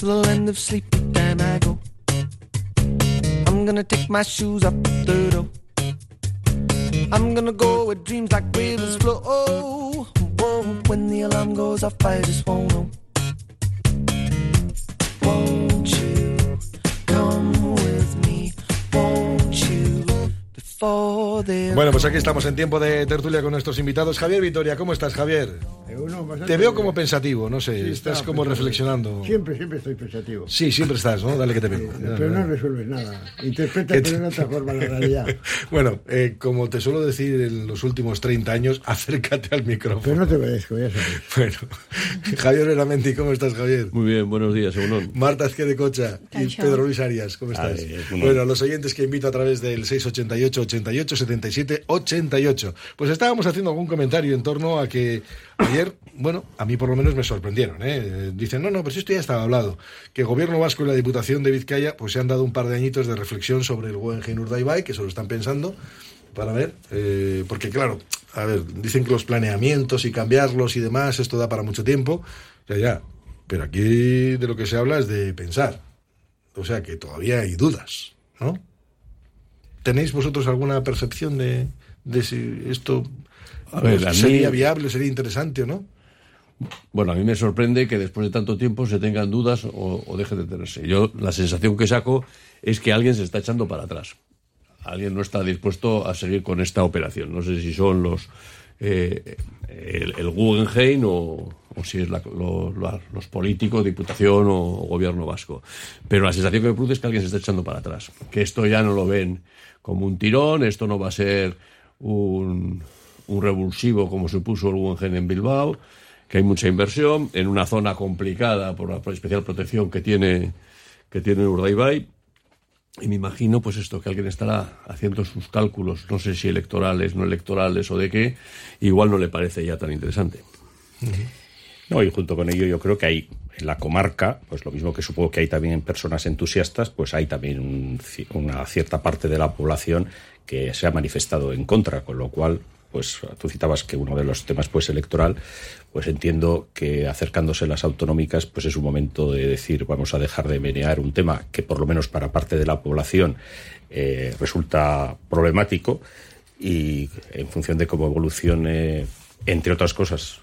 to the land of sleep, and I go. I'm gonna take my shoes off the door. I'm gonna go where dreams like rivers flow. Whoa, when the alarm goes off, I just won't know. Won't Bueno, pues aquí estamos en tiempo de tertulia con nuestros invitados. Javier Vitoria, ¿cómo estás, Javier? Te veo como pensativo, no sé, Sí, estás como reflexionando. Siempre, siempre estoy pensativo. Sí, siempre estás, ¿no? Dale que te veo. Pero no resuelves nada. Interpreta ¿Qué te- de otra forma la realidad. Bueno, eh, como te suelo decir en los últimos 30 años, acércate al micrófono. Pero no te obedezco, ya sabes. Bueno, Javier Veramenti, ¿cómo estás, Javier? Muy bien, buenos días, Egunon. Marta Azquede Cocha y. Pedro Luis Arias, ¿cómo estás? Ay, es un- bueno, a los oyentes que invito a través del 688 88 77 88. Pues estábamos haciendo algún comentario en torno a que ayer, bueno, a mí por lo menos me sorprendieron, ¿eh? Dicen, no, no, pero esto ya estaba hablado, que el gobierno vasco y la Diputación de Vizcaya pues se han dado un par de añitos de reflexión sobre el Guggenheim Urdaibai, que se lo están pensando, para ver, eh, porque claro, a ver, dicen que los planeamientos y cambiarlos y demás, esto da para mucho tiempo, ya, ya, pero aquí de lo que se habla es de pensar, o sea que todavía hay dudas, ¿no? ¿Tenéis vosotros alguna percepción de, de si esto A ver, a mí- sería viable, sería interesante o no? Bueno, a mí me sorprende que después de tanto tiempo se tengan dudas o, o dejen de tenerse. Yo la sensación que saco es que alguien se está echando para atrás. Alguien no está dispuesto a seguir con esta operación. No sé si son los eh, el, el Guggenheim o, o si es la- lo- la- los políticos, diputación o gobierno vasco. Pero la sensación que me produce es que alguien se está echando para atrás. Que esto ya no lo ven como un tirón, esto no va a ser un, un revulsivo como supuso el Guggenheim en Bilbao, que hay mucha inversión en una zona complicada por la especial protección que tiene que tiene Urdaibai. Y me imagino, pues esto, que alguien estará haciendo sus cálculos, no sé si electorales, no electorales o de qué, igual no le parece ya tan interesante. No, y junto con ello yo creo que hay en la comarca, pues lo mismo que supongo que hay también personas entusiastas, pues hay también un una cierta parte de la población que se ha manifestado en contra, con lo cual, pues tú citabas que uno de los temas pues electoral, pues entiendo que acercándose las autonómicas, pues es un momento de decir vamos a dejar de menear un tema que por lo menos para parte de la población eh, resulta problemático y en función de cómo evolucione, entre otras cosas,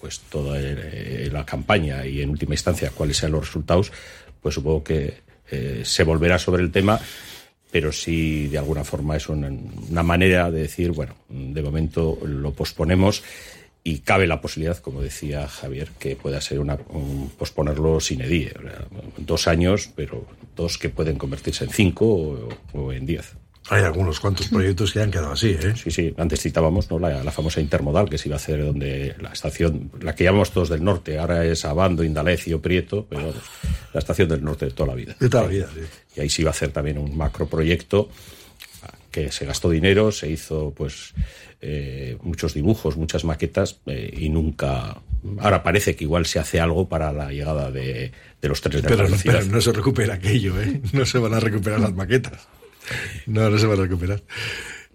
pues toda eh, la campaña y en última instancia cuáles sean los resultados, pues supongo que eh, se volverá sobre el tema, pero sí de alguna forma es una, una manera de decir, bueno, de momento lo posponemos y cabe la posibilidad, como decía Javier, que pueda ser una, un posponerlo sin edie, dos años, pero dos que pueden convertirse en cinco o en diez. Hay algunos cuantos proyectos que han quedado así, ¿eh? Sí, sí, antes citábamos ¿no? la, la famosa intermodal que se iba a hacer donde la estación, la que llamamos todos del norte, ahora es Abando, Indalecio, Prieto, pero vamos, la estación del norte de toda la vida. De toda la vida, sí. Y ahí se iba a hacer también un macroproyecto que se gastó dinero, se hizo pues eh, muchos dibujos, muchas maquetas eh, y nunca... Ahora parece que igual se hace algo para la llegada de, de los trenes de Pero, alta no- velocidad. pero no se recupera aquello, ¿eh? No se van a recuperar las maquetas. No, no se van a recuperar.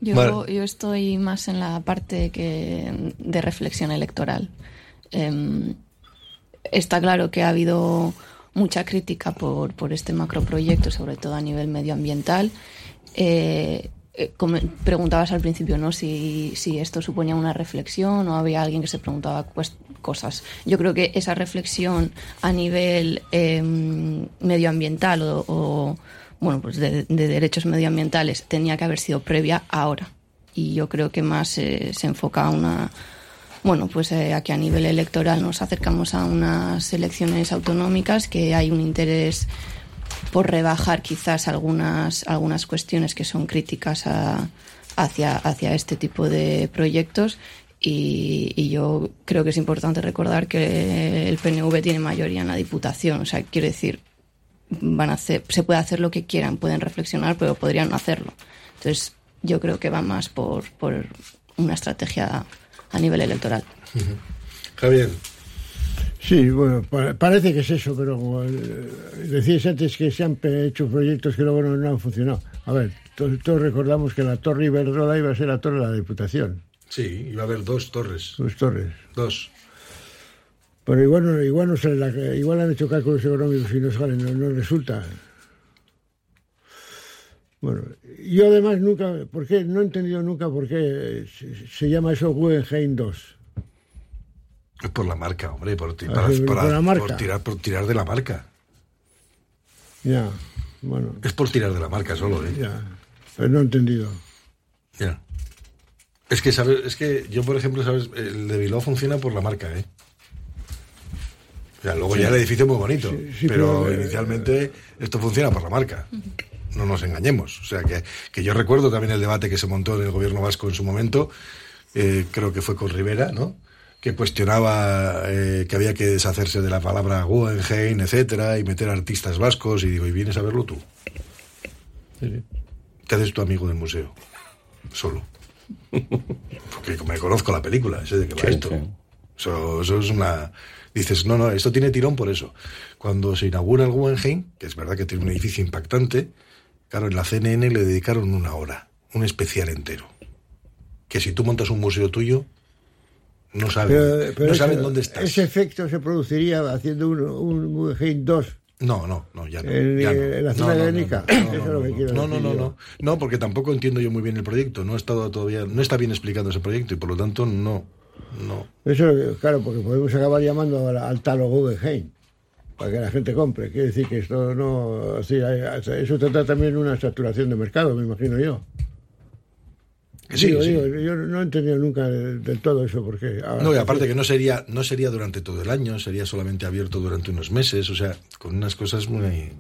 Yo, yo estoy más en la parte que de reflexión electoral. Em, está claro que ha habido mucha crítica por, por este macroproyecto, sobre todo a nivel medioambiental. Eh, eh, como preguntabas al principio, ¿no? Si, si esto suponía una reflexión o había alguien que se preguntaba pues, cosas. Yo creo que esa reflexión a nivel em, medioambiental o, o, bueno, pues de, de derechos medioambientales tenía que haber sido previa ahora. Y yo creo que más eh, se enfoca a una. Bueno, pues eh, aquí a nivel electoral nos acercamos a unas elecciones autonómicas que hay un interés por rebajar quizás algunas, algunas cuestiones que son críticas a- hacia, hacia este tipo de proyectos. Y, y yo creo que es importante recordar que el PNV tiene mayoría en la Diputación. O sea, quiero decir, van a hacer, se puede hacer lo que quieran, pueden reflexionar, pero podrían no hacerlo. Entonces, yo creo que va más por, por una estrategia a nivel electoral. Javier, Sí, bueno, pa- parece que es eso, pero como eh, decías antes que se han hecho proyectos que luego no, no han funcionado. A ver, to- todos recordamos que la Torre Iberdrola iba a ser la torre de la Diputación, sí, iba a haber dos torres. dos torres. Dos. Pero igual no, igual no sale la- igual han hecho cálculos económicos y no salen, no, no resulta. Bueno, yo además nunca, ¿por qué? No he entendido nunca por qué se, se llama eso Guggenheim 2. Es por la marca, hombre, por, ti- Ah, para- por la marca. por tirar, por tirar de la marca. Ya, bueno, Es por tirar de la marca solo, ¿eh? ya. Pero no he entendido. Ya. Es que, ¿sabes? Es que yo, por ejemplo, ¿sabes? El de Bilbao funciona por la marca, ¿eh? Luego ya el edificio es muy bonito, Sí, sí, pero, pero, eh, inicialmente esto funciona por la marca. No nos engañemos. O sea, que, que yo recuerdo también el debate que se montó en el gobierno vasco en su momento, eh, creo que fue con Rivera, ¿no? Que cuestionaba eh, que había que deshacerse de la palabra Guggenheim, etcétera, y meter artistas vascos, y digo, ¿y vienes a verlo tú? Te haces tu amigo del museo. Solo. Porque me conozco la película, sé de qué va Sí, esto. sí. Eso, eso es una... Dices, no, no, esto tiene tirón por eso. Cuando se inaugura el Guggenheim, que es verdad que tiene un edificio impactante, claro, en la CNN le dedicaron una hora, un especial entero. Que si tú montas un museo tuyo, no saben, Pero, pero no ese- saben dónde estás. Ese efecto se produciría haciendo un, un Guggenheim 2 No, no, no, ya no. En- ya no. en la zona no, de no, no, Eso no, es no, lo que no. quiero No, no, decir no, yo. no. No, porque tampoco entiendo yo muy bien el proyecto. No he estado todavía, no está bien explicado ese proyecto y por lo tanto no, no. Eso, claro, porque podemos acabar llamando al, al talo Guggenheim para que la gente compre. Quiere decir que esto no. sí, eso trata también una saturación de mercado, me imagino yo. Sí, Digo, sí. digo, yo no he entendido nunca del, del todo eso, porque. ahora- No, y aparte que no sería, no sería durante todo el año, sería solamente abierto durante unos meses, o sea, con unas cosas muy...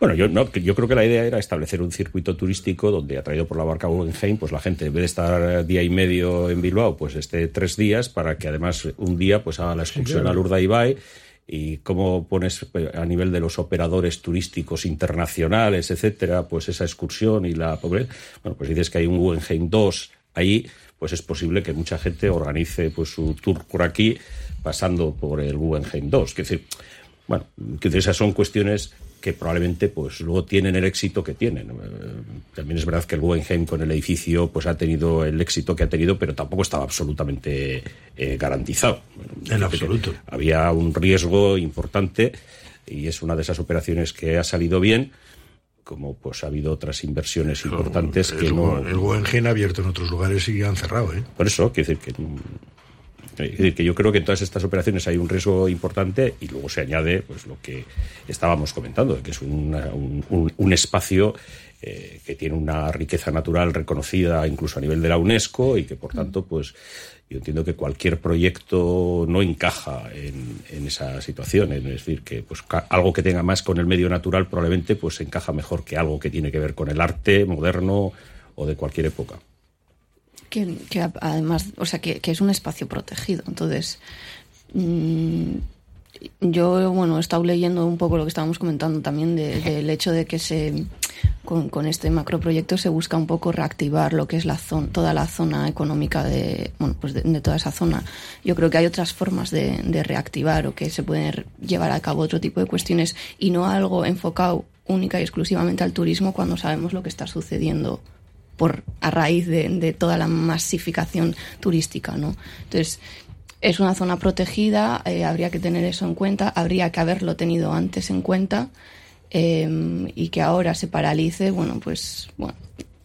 Bueno, yo, no, yo creo que la idea era establecer un circuito turístico donde, atraído por la barca Guggenheim, pues la gente, en vez de estar día y medio en Bilbao, pues esté tres días para que además un día pues haga la excursión claro. al Urdaibai y cómo pones pues, a nivel de los operadores turísticos internacionales, etcétera, pues esa excursión y la pobre, bueno, pues dices que hay un Guggenheim 2 ahí, pues es posible que mucha gente organice pues su tour por aquí pasando por el Guggenheim 2, que decir, bueno, que esas son cuestiones que probablemente pues luego tienen el éxito que tienen. Eh, También es verdad que el Guggenheim con el edificio pues ha tenido el éxito que ha tenido, pero tampoco estaba absolutamente eh, garantizado. En absoluto. Había un riesgo importante y es una de esas operaciones que ha salido bien, como pues ha habido otras inversiones importantes que no... el Guggenheim ha abierto en otros lugares y han cerrado, ¿eh? Por eso, quiero decir que, es decir, que yo creo que en todas estas operaciones hay un riesgo importante y luego se añade pues lo que estábamos comentando, que es una- un, un- un espacio eh, que tiene una riqueza natural reconocida incluso a nivel de la UNESCO y que por tanto pues yo entiendo que cualquier proyecto no encaja en, en esa situación, es decir, que pues algo que tenga más con el medio natural probablemente pues encaja mejor que algo que tiene que ver con el arte moderno o de cualquier época. Que, además, o sea, que, que es un espacio protegido. Entonces, mm, yo, bueno, he estado leyendo un poco lo que estábamos comentando también de- del hecho de que se, con, con este macroproyecto se busca un poco reactivar lo que es la zona, toda la zona económica de, bueno, pues de, de toda esa zona. Yo creo que hay otras formas de, de reactivar o que se pueden llevar a cabo otro tipo de cuestiones y no algo enfocado única y exclusivamente al turismo cuando sabemos lo que está sucediendo por a raíz de, de toda la masificación turística, ¿no? Entonces es una zona protegida, eh, habría que tener eso en cuenta, habría que haberlo tenido antes en cuenta eh, y que ahora se paralice, bueno, pues bueno,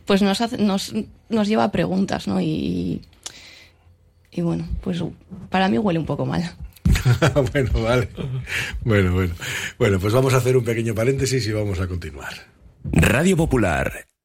pues nos hace, nos, nos lleva a preguntas, ¿no? Y, y bueno, pues para mí huele un poco mal. bueno, vale. Bueno, bueno. Bueno, pues vamos a hacer un pequeño paréntesis y vamos a continuar. Radio Popular,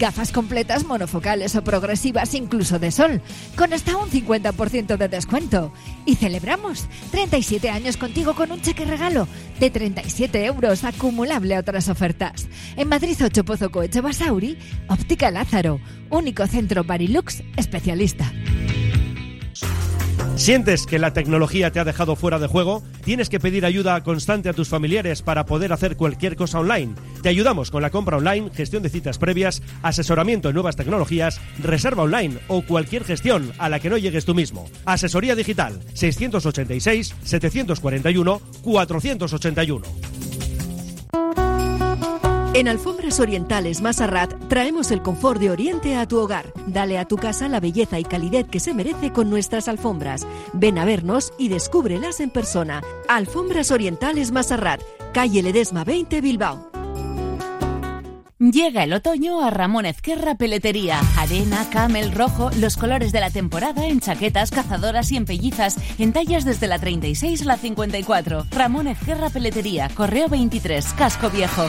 Gafas completas monofocales o progresivas incluso de sol, con hasta un 50% de descuento. Y celebramos 37 años contigo con un cheque regalo de 37 euros acumulable a otras ofertas. En Madrid 8 Pozo Coeche Basauri, Óptica Lázaro, único centro Barilux especialista. ¿Sientes que la tecnología te ha dejado fuera de juego? ¿Tienes que pedir ayuda constante a tus familiares para poder hacer cualquier cosa online? Te ayudamos con la compra online, gestión de citas previas, asesoramiento en nuevas tecnologías, reserva online o cualquier gestión a la que no llegues tú mismo. Asesoría digital 686 741 481. En Alfombras Orientales Masarrat traemos el confort de Oriente a tu hogar. Dale a tu casa la belleza y calidez que se merece con nuestras alfombras. Ven a vernos y descúbrelas en persona. Alfombras Orientales Masarrat, calle Ledesma 20 Bilbao. Llega el otoño a Ramón Ezquerra Peletería. Arena, camel, rojo, los colores de la temporada en chaquetas, cazadoras y en pellizas, en tallas desde la 36 a la 54. Ramón Ezquerra Peletería, Correo 23, Casco Viejo.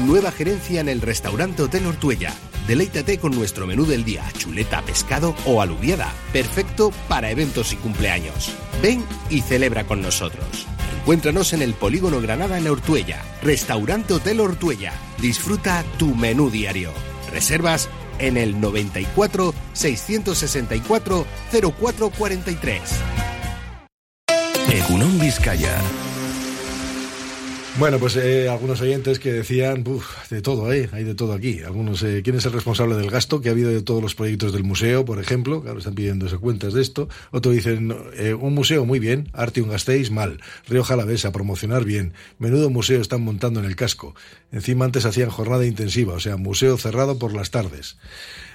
Nueva gerencia en el restaurante Hotel Ortuella. Deleítate con nuestro menú del día, chuleta, pescado o alubiada. Perfecto para eventos y cumpleaños. Ven y celebra con nosotros. Encuéntranos en el Polígono Granada en Ortuella. Restaurante Hotel Ortuella. Disfruta tu menú diario. Reservas en el 94 664 0443. Egunon Vizcaya. Bueno, pues eh, algunos oyentes que decían, "Buf, de todo, ¿eh? hay de todo aquí. Algunos, eh, ¿quién es el responsable del gasto que ha habido de todos los proyectos del museo, por ejemplo? Claro, están pidiendo cuentas de esto. Otro dicen, eh, un museo muy bien, arte un gastéis mal. Río Jalavesa, promocionar bien. Menudo museo están montando en el casco. Encima antes hacían jornada intensiva, o sea, museo cerrado por las tardes.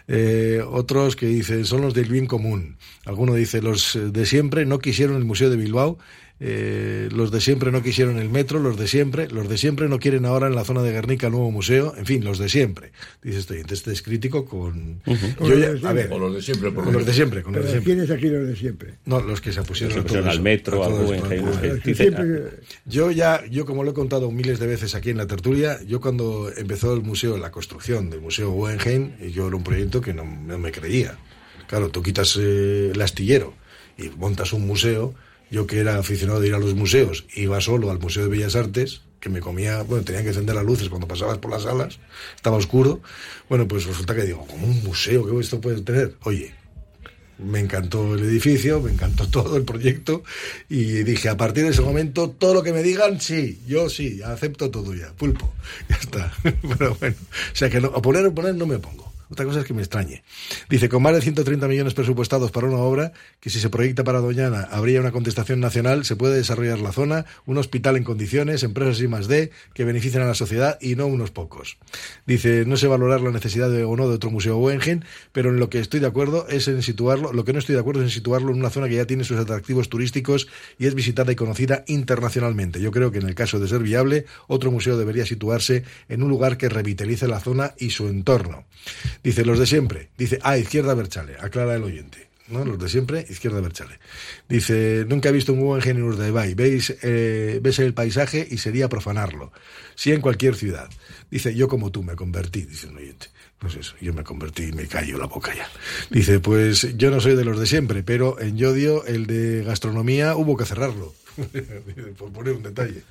Eh, otros que dicen son los del bien común. Alguno dice los eh, de siempre no quisieron el Museo de Bilbao, eh, los de siempre no quisieron el metro, los de siempre, los de siempre no quieren ahora en la zona de Guernica el nuevo museo, en fin, los de siempre. Dice este, oyente, este es crítico con... Yo ya- a ver, O los de siempre, por los de siempre, con los de siempre. ¿Quiénes aquí los de siempre? No, los que se opusieron al eso, metro, a todo esto, Los siempre- yo ya, yo como lo he contado miles de veces aquí en la tertulia, yo cuando empezó el museo, la construcción del Museo Guggenheim, yo era un proyecto que no, no me creía. Claro, tú quitas eh, el astillero y montas un museo. Yo que era aficionado de ir a los museos, iba solo al Museo de Bellas Artes, que me comía, bueno, tenía que encender las luces cuando pasabas por las salas, estaba oscuro. Bueno, pues resulta que digo, como un museo, ¿qué esto puede tener? Oye, me encantó el edificio, me encantó todo el proyecto y dije, a partir de ese momento, todo lo que me digan, sí, yo sí, acepto todo ya, pulpo, ya está. Pero bueno, o sea que no, oponer, oponer no me opongo. Otra cosa es que me extrañe. Dice, con más de 130 millones presupuestados para una obra, que si se proyecta para Doñana habría una contestación nacional, se puede desarrollar la zona, un hospital en condiciones, empresas y más de, que beneficien a la sociedad y no unos pocos. Dice, no sé valorar la necesidad de, o no de otro museo Guggenheim, pero en lo que estoy de acuerdo es en situarlo, lo que no estoy de acuerdo es en situarlo en una zona que ya tiene sus atractivos turísticos y es visitada y conocida internacionalmente. Yo creo que en el caso de ser viable, otro museo debería situarse en un lugar que revitalice la zona y su entorno. Dice, los de siempre. Dice, ah, izquierda Berchale, aclara el oyente. ¿no? Los de siempre, izquierda Berchale. Dice, nunca he visto un Guggenheim en Urdaibai. Veis, eh, ves el paisaje y sería profanarlo. Sí en cualquier ciudad. Dice, yo como tú me convertí, dice un oyente. Pues eso, yo me convertí y me callo la boca ya. Dice, pues yo no soy de los de siempre, pero en Yodio, el de gastronomía, hubo que cerrarlo. Por poner un detalle.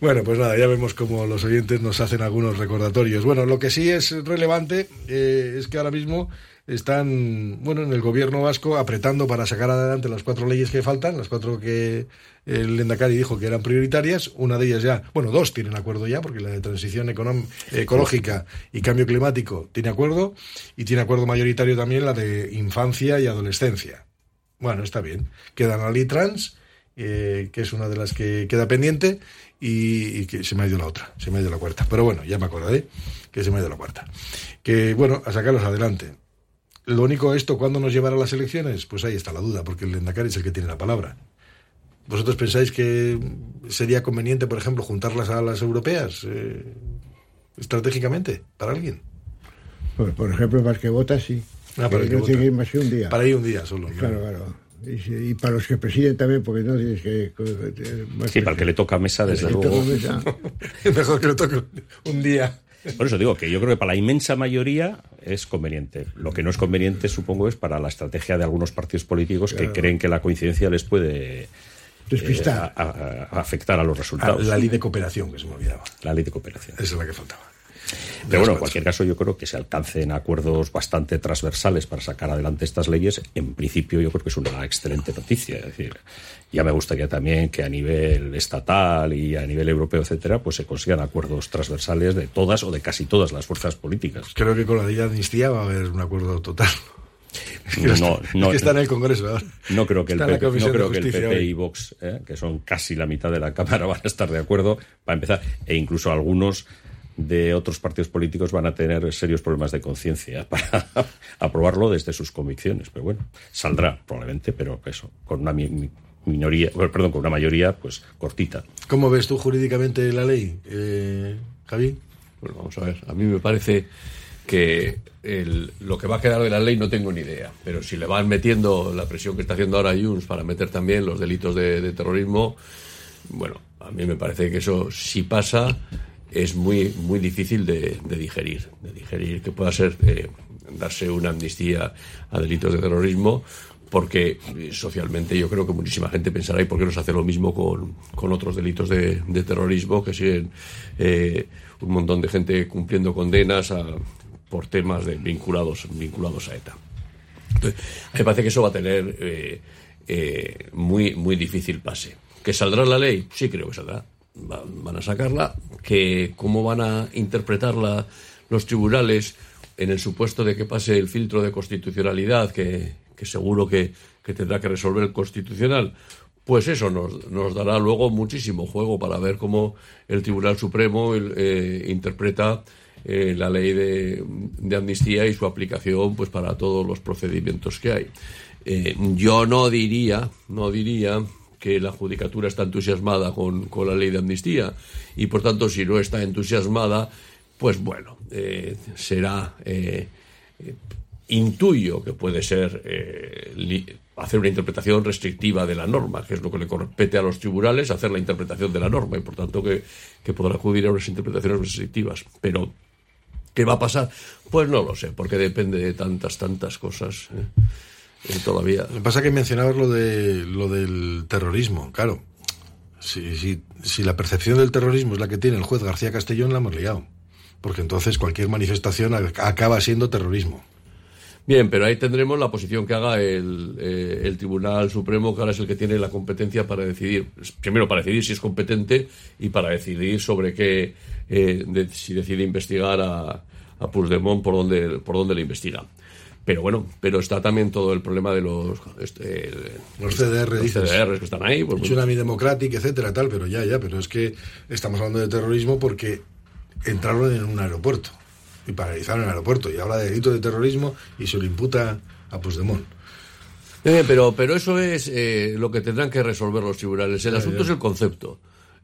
Bueno, pues nada, ya vemos cómo los oyentes nos hacen algunos recordatorios. Bueno, lo que sí es relevante eh, es que ahora mismo están, bueno, en el gobierno vasco apretando para sacar adelante las cuatro leyes que faltan, las cuatro que el Endacari dijo que eran prioritarias. Una de ellas ya, bueno, dos tienen acuerdo ya, porque la de transición ecológica y cambio climático tiene acuerdo, y tiene acuerdo mayoritario también la de infancia y adolescencia. Bueno, está bien. Quedan la ley trans eh, que es una de las que queda pendiente, y, y que se me ha ido la otra, se me ha ido la cuarta. Pero bueno, ya me acordaré que se me ha ido la cuarta. Que bueno, a sacarlos adelante. Lo único esto, ¿cuándo nos llevará a las elecciones? Pues ahí está la duda, porque el Endacari es el que tiene la palabra. ¿Vosotros pensáis que sería conveniente, por ejemplo, juntarlas a las europeas eh, estratégicamente para alguien? Por, por ejemplo, más que vota, sí. Ah, para que vota. que ir más que un día. Para ir un día solo. Claro, claro. Y, para los que presiden también, porque no tienes que... más Sí, para el que le toca mesa, desde luego. mesa. Mejor que lo toque un día. Por eso digo que yo creo que para la inmensa mayoría es conveniente. Lo que no es conveniente, supongo, es para la estrategia de algunos partidos políticos Claro. que creen que la coincidencia les puede eh, Despistar. a- a- a afectar a los resultados. La ley de cooperación, que se me olvidaba. La ley de cooperación. Esa es la que faltaba. Pero bueno, en cualquier caso, yo creo que se alcancen acuerdos bastante transversales para sacar adelante estas leyes. En principio, yo creo que es una excelente noticia. Es decir, ya me gustaría también que a nivel estatal y a nivel europeo, etcétera, pues se consigan acuerdos transversales de todas o de casi todas las fuerzas políticas. Creo que con la ley de amnistía va a haber un acuerdo total. Es que, No, está, no, es que está en el Congreso ahora. No creo que el Está PP, no Comisión de creo que el PP y Vox, eh, que son casi la mitad de la Cámara, van a estar de acuerdo para empezar. E incluso algunos de otros partidos políticos van a tener serios problemas de conciencia para aprobarlo desde sus convicciones. Pero bueno, saldrá probablemente, pero eso, con una mi- mi- minoría, bueno, perdón, con una mayoría pues cortita. ¿Cómo ves tú jurídicamente la ley, eh, Javi? Pues vamos a ver, a mí me parece que el- lo que va a quedar de la ley no tengo ni idea, pero si le van metiendo la presión que está haciendo ahora Junts para meter también los delitos de, de terrorismo, bueno, a mí me parece que eso si pasa es muy muy difícil de, digerir, de digerir que pueda ser eh, darse una amnistía a delitos de terrorismo porque eh, socialmente yo creo que muchísima gente pensará, ¿y por qué no se hace lo mismo con, con otros delitos de, terrorismo que siguen eh, un montón de gente cumpliendo condenas a- por temas de, vinculados, vinculados a ETA? Entonces, me parece que eso va a tener muy, muy difícil pase. ¿Que saldrá la ley? Sí, creo que saldrá. Va- van a sacarla. ¿Que ¿Cómo van a interpretarla los tribunales en el supuesto de que pase el filtro de constitucionalidad, que, seguro que, que tendrá que resolver el constitucional? Pues eso nos, nos dará luego muchísimo juego para ver cómo el Tribunal Supremo eh, interpreta eh, la ley de, de amnistía y su aplicación pues para todos los procedimientos que hay. Eh, yo no diría, no diría que la judicatura está entusiasmada con, con la ley de amnistía y por tanto si no está entusiasmada, pues bueno, eh, será eh, eh, intuyo que puede ser hacer una interpretación restrictiva de la norma, que es lo que le compete a los tribunales, hacer la interpretación de la norma y por tanto que, que podrá acudir a unas interpretaciones restrictivas. Pero, ¿qué va a pasar? Pues no lo sé, porque depende de tantas, tantas cosas eh, todavía. Que pasa que mencionabas lo, de, lo del terrorismo, claro. Si, si, si la percepción del terrorismo es la que tiene el juez García Castellón, la hemos liado. Porque entonces cualquier manifestación acaba siendo terrorismo. Bien, pero ahí tendremos la posición que haga el, eh, el Tribunal Supremo, que ahora es el que tiene la competencia para decidir, primero para decidir si es competente y para decidir sobre qué, eh, de- si decide investigar a, a Puigdemont por dónde, por dónde le investiga. Pero bueno, pero está también todo el problema de los... este, Los CDR, los dices. CDRs que están ahí. pues, Tsunami Democratic, etcétera, tal, pero ya, ya, pero es que estamos hablando de terrorismo porque entraron en un aeropuerto y paralizaron el aeropuerto y habla de delito de terrorismo y se lo imputa a Puigdemont. Eh, pero, pero eso es eh, lo que tendrán que resolver los tribunales. El asunto ya. es el concepto.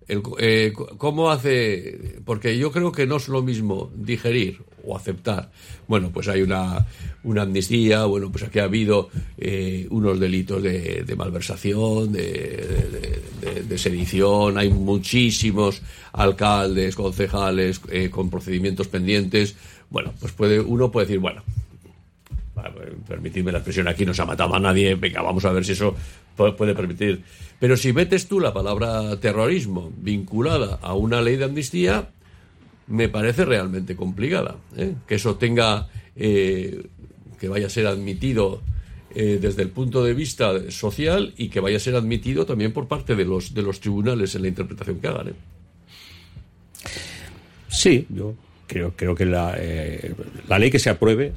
Eh, ¿Cómo hace? Porque yo creo que no es lo mismo digerir o aceptar. Bueno, pues hay una, una amnistía, bueno, pues aquí ha habido eh, unos delitos de, malversación, de, de- sedición, hay muchísimos alcaldes, concejales eh, con procedimientos pendientes. Bueno, pues puede, uno puede decir, bueno, permitidme la expresión, aquí no se ha matado a nadie, venga, vamos a ver si eso puede permitir. Pero si metes tú la palabra terrorismo vinculada a una ley de amnistía, me parece realmente complicada. ¿eh? Que eso tenga, eh, que vaya a ser admitido eh, desde el punto de vista social y que vaya a ser admitido también por parte de los, de los tribunales en la interpretación que hagan. Sí, yo creo, creo que la, la ley que se apruebe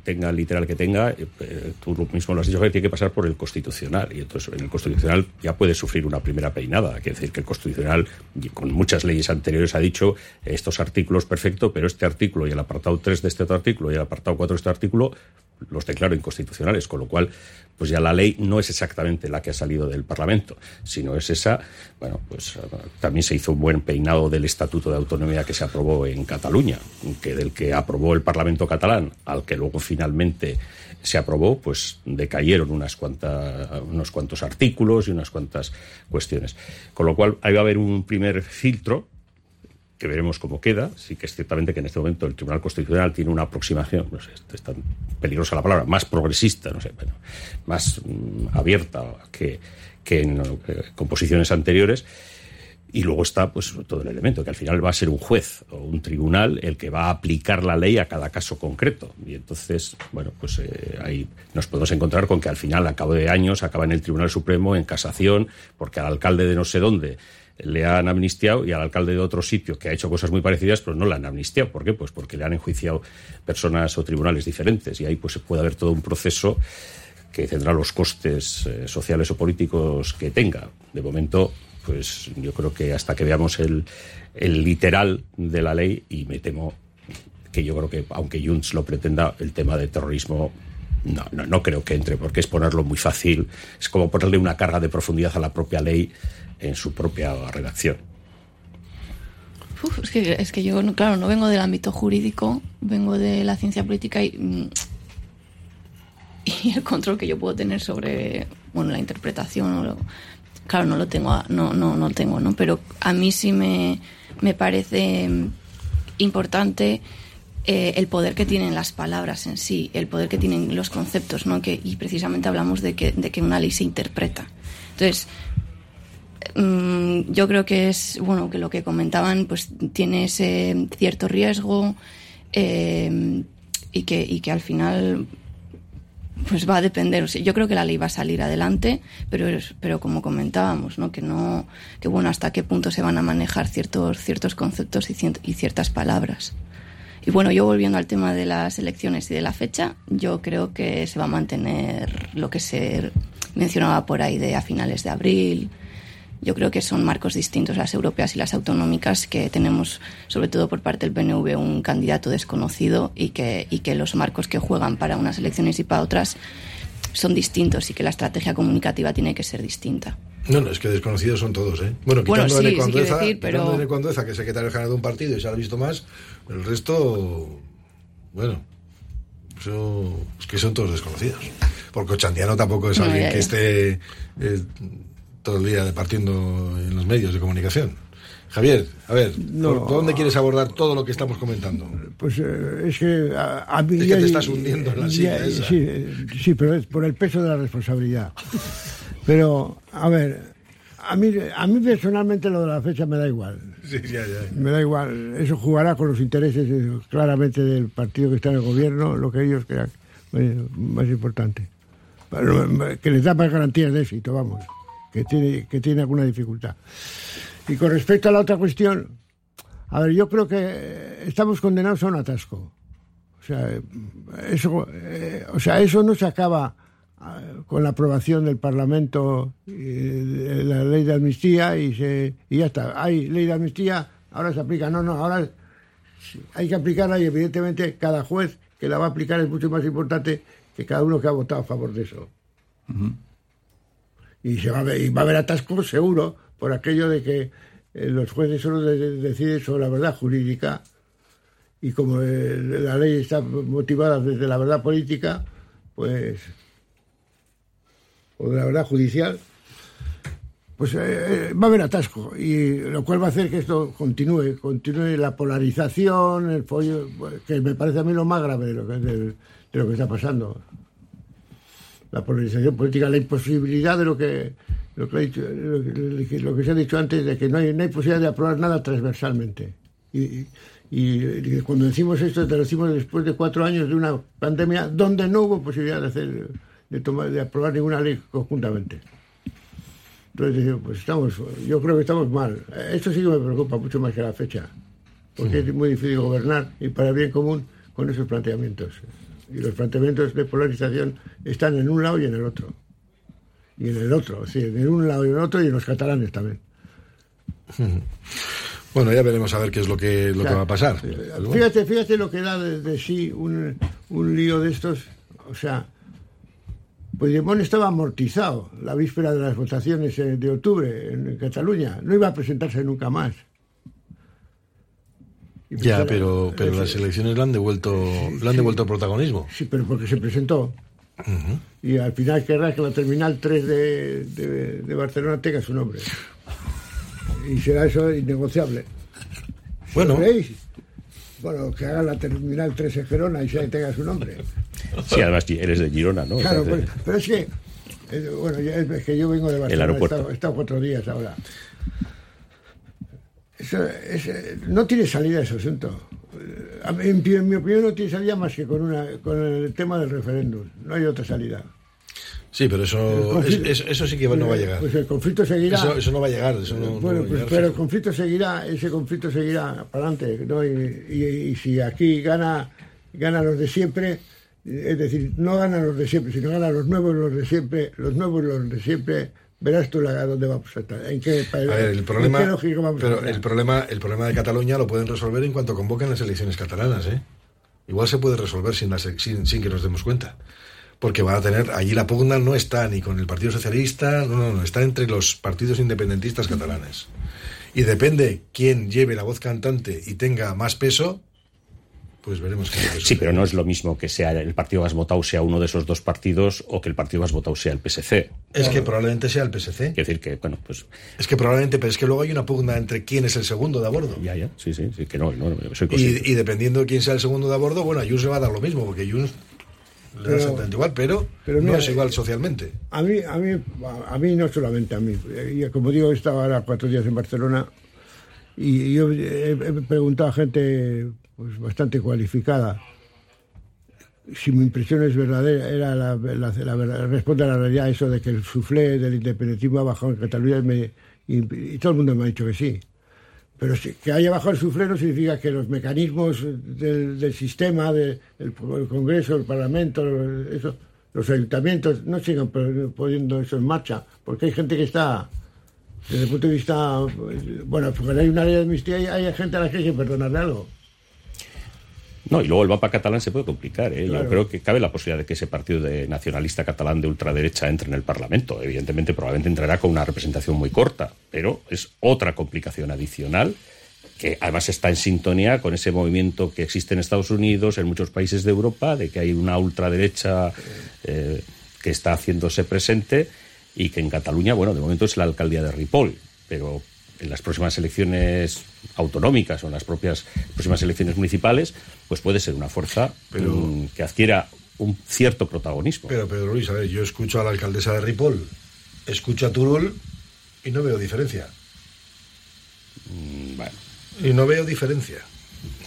tenga literal que tenga, eh, tú mismo lo has dicho, que tiene que pasar por el Constitucional. Y entonces en el Constitucional ya puede sufrir una primera peinada. Quiere decir que el Constitucional, con muchas leyes anteriores, ha dicho estos artículos perfecto, pero este artículo y el apartado 3 de este artículo y el apartado 4 de este artículo los declaro inconstitucionales, con lo cual pues ya la ley no es exactamente la que ha salido del Parlamento, sino es esa, bueno, pues también se hizo un buen peinado del Estatuto de Autonomía que se aprobó en Cataluña, que del que aprobó el Parlamento catalán al que luego finalmente se aprobó, pues decayeron unas cuantas, unos cuantos artículos y unas cuantas cuestiones. Con lo cual, ahí va a haber un primer filtro que veremos cómo queda. Sí que es ciertamente que en este momento el Tribunal Constitucional tiene una aproximación, no sé, es tan peligrosa la palabra, más progresista, no sé, bueno, más mm, abierta que, que en eh, composiciones anteriores. Y luego está pues todo el elemento, que al final va a ser un juez o un tribunal el que va a aplicar la ley a cada caso concreto. Y entonces, bueno, pues eh, ahí nos podemos encontrar con que al final, a cabo de años, acaba en el Tribunal Supremo en casación, porque al alcalde de no sé dónde le han amnistiado y al alcalde de otro sitio que ha hecho cosas muy parecidas, pero no le han amnistiado. ¿Por qué? Pues porque le han enjuiciado personas o tribunales diferentes y ahí pues puede haber todo un proceso que tendrá los costes eh, sociales o políticos que tenga. De momento, pues yo creo que hasta que veamos el, el literal de la ley y me temo que yo creo que aunque Junts lo pretenda, el tema de terrorismo no, no, no creo que entre, porque es ponerlo muy fácil. Es como ponerle una carga de profundidad a la propia ley en su propia redacción. Es, que, es que yo, claro, no vengo del ámbito jurídico, vengo de la ciencia política y, mm, el control que yo puedo tener sobre bueno, la interpretación, claro, no lo tengo, no, no, no tengo, ¿no? Pero a mí sí me, me parece importante eh, el poder que tienen las palabras en sí, el poder que tienen los conceptos, ¿no? Que, y precisamente hablamos de que, de que una ley se interpreta. Entonces, Mm, yo creo que es, bueno, que lo que comentaban, pues tiene ese cierto riesgo eh, y, que, y que al final pues va a depender. yo creo que la ley va a salir adelante, pero, pero como comentábamos, ¿no? Que no, que bueno, hasta qué punto se van a manejar ciertos, ciertos conceptos y, y ciertas palabras. Y bueno, yo volviendo al tema de las elecciones y de la fecha, yo creo que se va a mantener lo que se mencionaba por ahí de a finales de abril, yo creo que son marcos distintos las europeas y las autonómicas que tenemos, sobre todo por parte del PNV, un candidato desconocido y que, y que los marcos que juegan para unas elecciones y para otras son distintos y que la estrategia comunicativa tiene que ser distinta. No, no, es que desconocidos son todos, ¿eh? Bueno, quitando bueno, sí, sí decir, pero... que es secretario general de un partido y se ha visto más, el resto, bueno, eso, es que son todos desconocidos. Porque Ochandiano tampoco es alguien que esté eh, todo el día departiendo en los medios de comunicación. Javier, a ver, ¿por, dónde quieres abordar todo lo que estamos comentando? Pues eh, es que a, mí... Es que te estás hundiendo en la silla esa. Sí, sí, pero es por el peso de la responsabilidad. Pero, a ver, a mí, a mí personalmente lo de la fecha me da igual. Sí, ya, ya. Me da igual. Eso jugará con los intereses eh, claramente del partido que está en el gobierno, lo que ellos crean más importante. Que les da más garantías de éxito, vamos que tiene, que tiene alguna dificultad. Y con respecto a la otra cuestión, a ver, yo creo que estamos condenados a un atasco. O sea, eso, eh, o sea, eso no se acaba eh, con la aprobación del Parlamento de la ley de amnistía y, se, y ya está. Hay ley de amnistía, ahora se aplica. No, no, ahora hay que aplicarla y evidentemente cada juez que la va a aplicar es mucho más importante que cada uno que ha votado a favor de eso y, se va, a ver, va a haber atascos seguro por aquello de que eh, los jueces solo deciden sobre la verdad jurídica. Y como eh, la ley está motivada desde la verdad política, pues, o de la verdad judicial, pues eh, va a haber atasco. Y lo cual va a hacer que esto continúe, continúe la polarización, el pollo, que me parece a mí lo más grave de lo que, de lo que está pasando la polarización política, la imposibilidad de lo que lo que, lo que, se ha dicho antes, de que no hay, no hay posibilidad de aprobar nada transversalmente. Y, y, cuando decimos esto, te lo decimos después de cuatro años de una pandemia donde no hubo posibilidad de hacer de tomar de aprobar ninguna ley conjuntamente. Entonces, pues estamos, yo creo que estamos mal. Esto sí que me preocupa mucho más que la fecha, porque es muy difícil gobernar y para el bien común con esos planteamientos. Y los planteamientos de polarización están en un lado y en el otro. Y en el otro, sí, en un lado y en el otro y en los catalanes también. Bueno, ya veremos a ver qué es lo que, lo O sea, que va a pasar. Fíjate, fíjate lo que da de, de sí un, un lío de estos. O sea, Puigdemont estaba amortizado la víspera de las votaciones eh, de octubre en Cataluña. No iba a presentarse nunca más. Y Ya, pero, eh, pero las elecciones le han devuelto, le han devuelto protagonismo. Sí, pero porque se presentó. Y al final querrá que la terminal 3 de, de- de Barcelona tenga su nombre. Y será eso innegociable. Bueno. Bueno, que haga la terminal 3 en Gerona y se tenga su nombre. Sí, además eres de Girona, ¿no? Claro, pues, pero es que, eh, bueno, ya es que yo vengo de Barcelona, he aeropuerto. estado, he estado cuatro días ahora. Eso eh, no tiene salida ese asunto. Eh, En, mi opinión no tiene salida más que con, una, con el tema del referéndum. No hay otra salida. Sí, pero eso, es- eso, sí que no va a llegar. Pues el conflicto seguirá. Eso, eso no va a llegar. Eso no, no bueno, a pues, llegar. pero el conflicto seguirá, ese conflicto seguirá para adelante, ¿no? Y, y- y si aquí gana, gana los de siempre, es decir, no ganan los de siempre, sino ganan los nuevos los de siempre, los nuevos los de siempre, verás tú la, dónde vamos a estar, en qué, A ver, el problema, en qué lógica vamos a pero el problema, el problema de Cataluña lo pueden resolver en cuanto convoquen las elecciones catalanas, ¿eh? Igual se puede resolver sin, las, sin, sin que nos demos cuenta. Porque van a tener, allí la pugna no está ni con el Partido Socialista, no, no, no, está entre los partidos independentistas catalanes. Y depende quién lleve la voz cantante y tenga más peso, pues veremos qué. Sí, pero no es lo mismo que sea el partido más votado sea uno de esos dos partidos o que el partido más votado sea el PSC. Es que probablemente sea el PSC. Quiero decir que, bueno, pues Es que probablemente, pero es que luego hay una pugna entre quién es el segundo de a bordo. ya, ya, sí, sí, sí, que no, no, soy consciente. Y, y dependiendo de quién sea el segundo de a bordo, bueno, a Junts le va a dar lo mismo, porque Junts le da exactamente igual, pero, pero no es igual socialmente. A mí, a mí, a mí no solamente a mí. Como digo, he estado ahora cuatro días en Barcelona y yo he, he preguntado a gente pues, bastante cualificada si mi impresión es verdadera, era la, la, la responde a la realidad eso de que el suflé del independentismo ha bajado en Cataluña y, todo el mundo me ha dicho que sí. Pero si- que haya bajado el suflé no significa que los mecanismos del, sistema, del el Congreso, el Parlamento, eso, los ayuntamientos no sigan poniendo eso en marcha, porque hay gente que está, desde el punto de vista, bueno, porque hay una ley de amnistía y hay gente a la que hay que perdonarle algo. No, y luego el mapa catalán se puede complicar. ¿eh? Claro. Yo creo que cabe la posibilidad de que ese partido de nacionalista catalán de ultraderecha entre en el Parlamento. Evidentemente, probablemente entrará con una representación muy corta, pero es otra complicación adicional que además está en sintonía con ese movimiento que existe en Estados Unidos, en muchos países de Europa, de que hay una ultraderecha eh, que está haciéndose presente y que en Cataluña, bueno, de momento es la alcaldía de Ripoll, pero en las próximas elecciones autonómicas o en las propias próximas elecciones municipales, pues puede ser una fuerza Pero- mm, que adquiera un cierto protagonismo. Pero Pedro Luis, a ver, yo escucho a la alcaldesa de Ripoll, escucho a Turul y no veo diferencia. Mm, bueno, Y no veo diferencia.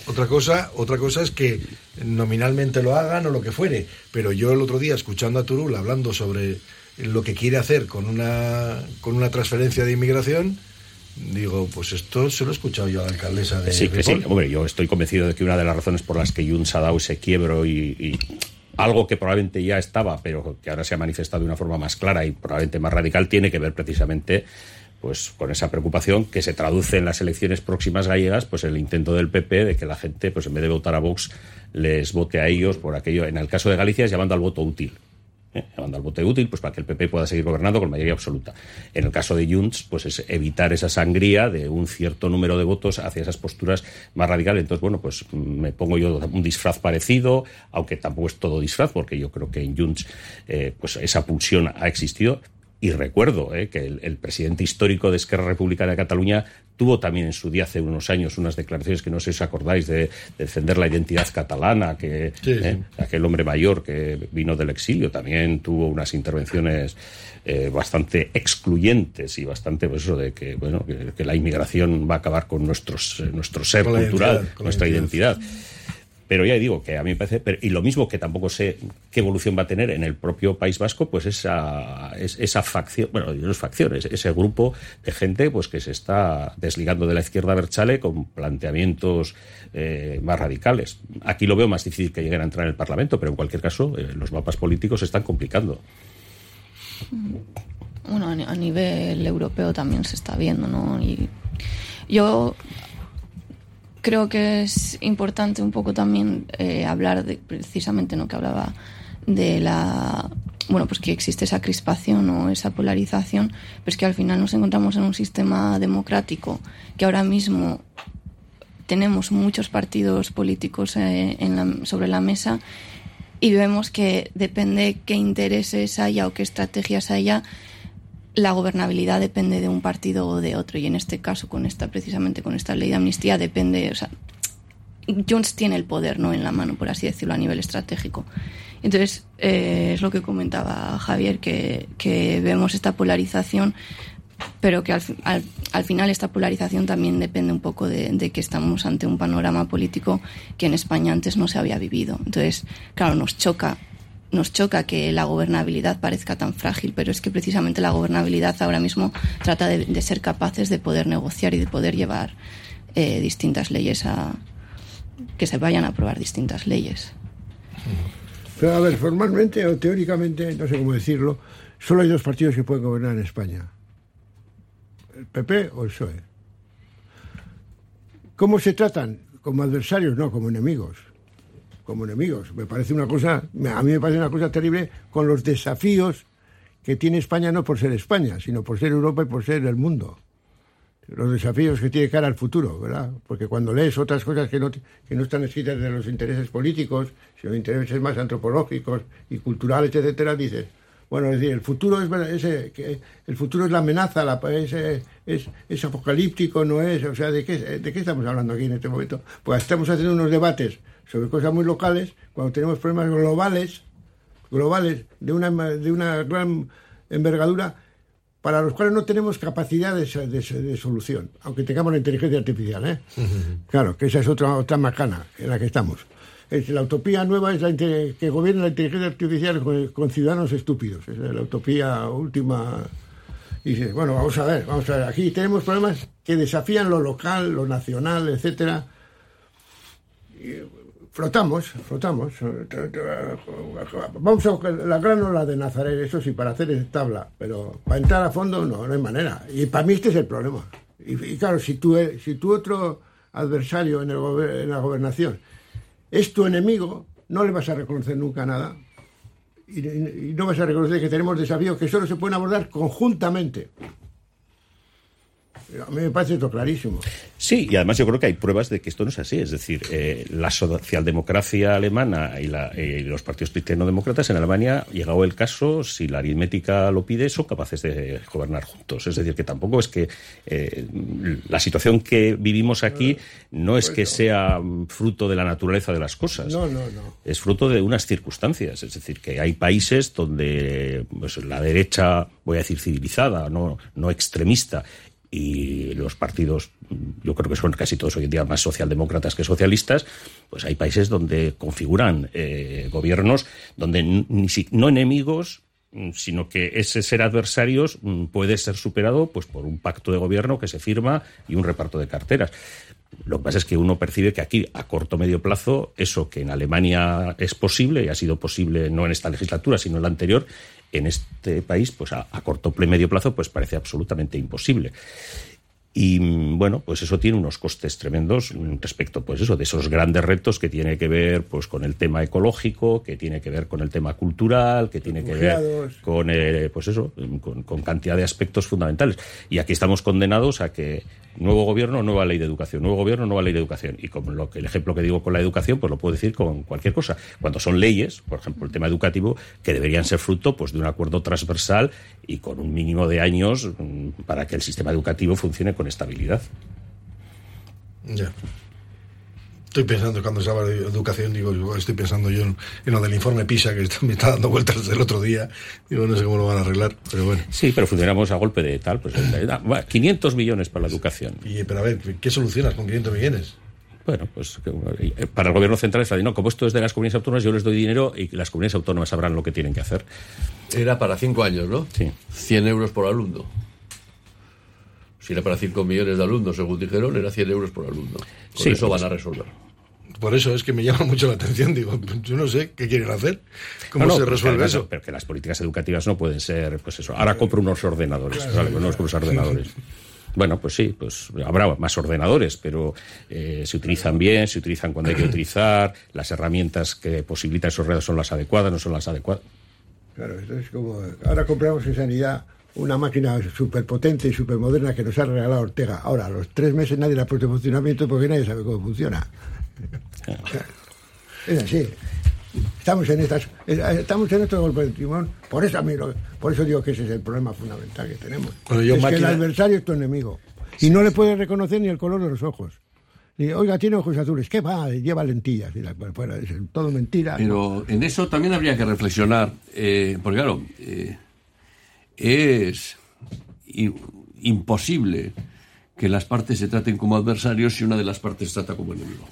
Otra cosa, otra cosa es que nominalmente lo hagan o lo que fuere, pero yo el otro día escuchando a Turul hablando sobre lo que quiere hacer con una con una transferencia de inmigración, digo, pues esto se lo he escuchado yo a la alcaldesa de sí, que sí. Hombre, yo estoy convencido de que una de las razones por las que Junts ha dado ese quiebro y, y algo que probablemente ya estaba, pero que ahora se ha manifestado de una forma más clara y probablemente más radical, tiene que ver precisamente pues con esa preocupación que se traduce en las elecciones próximas gallegas, pues el intento del PP de que la gente, pues en vez de votar a Vox, les vote a ellos por aquello. En el caso de Galicia es llamando al voto útil. ¿Eh? al voto útil, pues para que el PP pueda seguir gobernando con mayoría absoluta. En el caso de Junts, pues es evitar esa sangría de un cierto número de votos hacia esas posturas más radicales. Entonces, bueno, pues me pongo yo un disfraz parecido, aunque tampoco es todo disfraz, porque yo creo que en Junts eh, pues esa pulsión ha existido. Y recuerdo eh, que el, el presidente histórico de Esquerra Republicana de Cataluña tuvo también en su día hace unos años unas declaraciones que no sé si os acordáis de, de defender la identidad catalana, que Sí, eh, sí. aquel hombre mayor que vino del exilio también tuvo unas intervenciones eh, bastante excluyentes y bastante pues eso de que bueno que, que la inmigración va a acabar con nuestros eh, nuestro ser Con cultural, identidad, nuestra identidad. identidad. Pero ya digo que a mí me parece, y lo mismo que tampoco sé qué evolución va a tener en el propio País Vasco, pues esa, es- esa facción, bueno, no es facción, es- ese grupo de gente pues que se está desligando de la izquierda berchale con planteamientos eh, más radicales. Aquí lo veo más difícil que lleguen a entrar en el Parlamento, pero en cualquier caso eh, los mapas políticos se están complicando. Bueno, a nivel europeo también se está viendo, ¿no? Y yo creo que es importante un poco también eh, hablar de precisamente no que hablaba de la bueno pues que existe esa crispación o esa polarización pero es que al final nos encontramos en un sistema democrático que ahora mismo tenemos muchos partidos políticos eh, en la- sobre la mesa y vemos que depende qué intereses haya o qué estrategias haya la gobernabilidad depende de un partido o de otro y en este caso con esta precisamente con esta ley de amnistía depende o sea Junts tiene el poder no en la mano por así decirlo a nivel estratégico. Entonces eh, es lo que comentaba Javier que, vemos esta polarización pero que al, al, al final esta polarización también depende un poco de, de que estamos ante un panorama político que en España antes no se había vivido. Entonces claro nos choca nos choca que la gobernabilidad parezca tan frágil, pero es que precisamente la gobernabilidad ahora mismo trata de, ser capaces de poder negociar y de poder llevar eh, distintas leyes a que se vayan a aprobar distintas leyes. Pero a ver, formalmente o teóricamente, no sé cómo decirlo, solo hay dos partidos que pueden gobernar en España. El PP o el PSOE. ¿Cómo se tratan? Como adversarios, no, como enemigos. Como enemigos. Me parece una cosa, a mí me parece una cosa terrible con los desafíos que tiene España no por ser España, sino por ser Europa y por ser el mundo. Los desafíos que tiene cara al futuro, ¿verdad? Porque cuando lees otras cosas que no, que no están escritas de los intereses políticos, sino intereses más antropológicos y culturales, etcétera, dices, bueno, es decir, el futuro es, ese, el futuro es la amenaza, la, es, es, es apocalíptico, no es, o sea, ¿de qué, ¿de qué estamos hablando aquí en este momento? Pues estamos haciendo unos debates sobre cosas muy locales cuando tenemos problemas globales, globales de una, de una gran envergadura para los cuales no tenemos capacidad de, de- de solución, aunque tengamos la inteligencia artificial, ¿eh? Claro, que esa es otra, otra macana en la que estamos. Es, la utopía nueva es la que gobierna la inteligencia artificial con, con ciudadanos estúpidos. Esa es la utopía última. Y dices, bueno, vamos a ver, vamos a ver. Aquí tenemos problemas que desafían lo local, lo nacional, etcétera. Y flotamos, flotamos. Vamos a la granola de Nazaret, eso sí, para hacer tabla, pero para entrar a fondo no, no hay manera. Y para mí este es el problema. Y, claro, si tú, si tu otro adversario en, el en la gobernación es tu enemigo, no le vas a reconocer nunca nada. Y no vas a reconocer que tenemos desafíos que solo se pueden abordar conjuntamente. A mí me parece esto clarísimo. Sí, y además yo creo que hay pruebas de que esto no es así. Es decir, eh, la socialdemocracia alemana y, la- eh, y los partidos cristiano-demócratas en Alemania, llegado el caso, si la aritmética lo pide, son capaces de gobernar juntos. Es decir, que tampoco es que eh, la situación que vivimos aquí no es que sea mm, fruto de la naturaleza de las cosas. No, no, no. es fruto de unas circunstancias. Es decir, que hay países donde pues, la derecha, voy a decir civilizada, no, no extremista, y los partidos, yo creo que son casi todos hoy en día más socialdemócratas que socialistas, pues hay países donde configuran eh, gobiernos donde ni si- no enemigos, mm, sino que ese ser adversarios mm, puede ser superado pues por un pacto de gobierno que se firma y un reparto de carteras. Lo que pasa es que uno percibe que aquí, a corto medio plazo, eso que en Alemania es posible, y ha sido posible no en esta legislatura, sino en la anterior, en este país, pues a, a corto o medio plazo, pues parece absolutamente imposible. Y mm, bueno, pues eso tiene unos costes tremendos respecto, pues eso, de esos grandes retos que tiene que ver pues con el tema ecológico, que tiene que ver con el tema cultural, que tiene que ver con eh, pues eso, con, con cantidad de aspectos fundamentales. Y aquí estamos condenados a que nuevo gobierno, nueva ley de educación, nuevo gobierno, nueva ley de educación. Y como lo que el ejemplo que digo con la educación, pues lo puedo decir con cualquier cosa. Cuando son leyes, por ejemplo, el tema educativo, que deberían ser fruto pues de un acuerdo transversal y con un mínimo de años mm, para que el sistema educativo funcione con estabilidad. Ya. Estoy pensando, cuando se habla de educación, digo, yo estoy pensando yo en, en lo del informe PISA que está- me está dando vueltas el otro día. Digo, no sé cómo lo van a arreglar, pero bueno. Sí, pero funcionamos a golpe de tal, pues eh, ah, va, 500 millones para la educación. Y, pero a ver, ¿qué solucionas con 500 millones? Bueno, pues eh, para el gobierno central está no, como esto es de las comunidades autónomas, yo les doy dinero y las comunidades autónomas sabrán lo que tienen que hacer. Era para cinco años, ¿no? Sí. 100 euros por alumno. Si era para 5 millones de alumnos, según dijeron, era 100 euros por alumno. Con Sí, eso pues- van a resolver. Por eso es que me llama mucho la atención. Digo, yo no sé qué quieren hacer. ¿Cómo No, no, se pero resuelve además, eso? Pero que las políticas educativas no pueden ser, pues eso. Ahora compro unos ordenadores, sale con unos ordenadores. Bueno, pues sí, pues habrá más ordenadores, pero eh, se utilizan bien, se utilizan cuando hay que utilizar, las herramientas que posibilitan esos redes son las adecuadas, no son las adecuadas. Claro, esto es como. Ahora compramos en sanidad una máquina súper potente y súper moderna que nos ha regalado Ortega. Ahora, a los tres meses nadie la ha puesto en funcionamiento porque nadie sabe cómo funciona. Es así. Estamos en estas, eh, estamos en estos golpes de timón. Por eso por eso digo que ese es el problema fundamental que tenemos. Yo es que el adversario es tu enemigo. Y no le puedes reconocer ni el color de los ojos. Y, Oiga, tiene ojos azules. ¿Qué va? Lleva lentillas. Y la, pues, es todo mentira. Pero en eso también habría que reflexionar, eh, porque claro, eh, es imposible que las partes se traten como adversarios si una de las partes se trata como enemigo.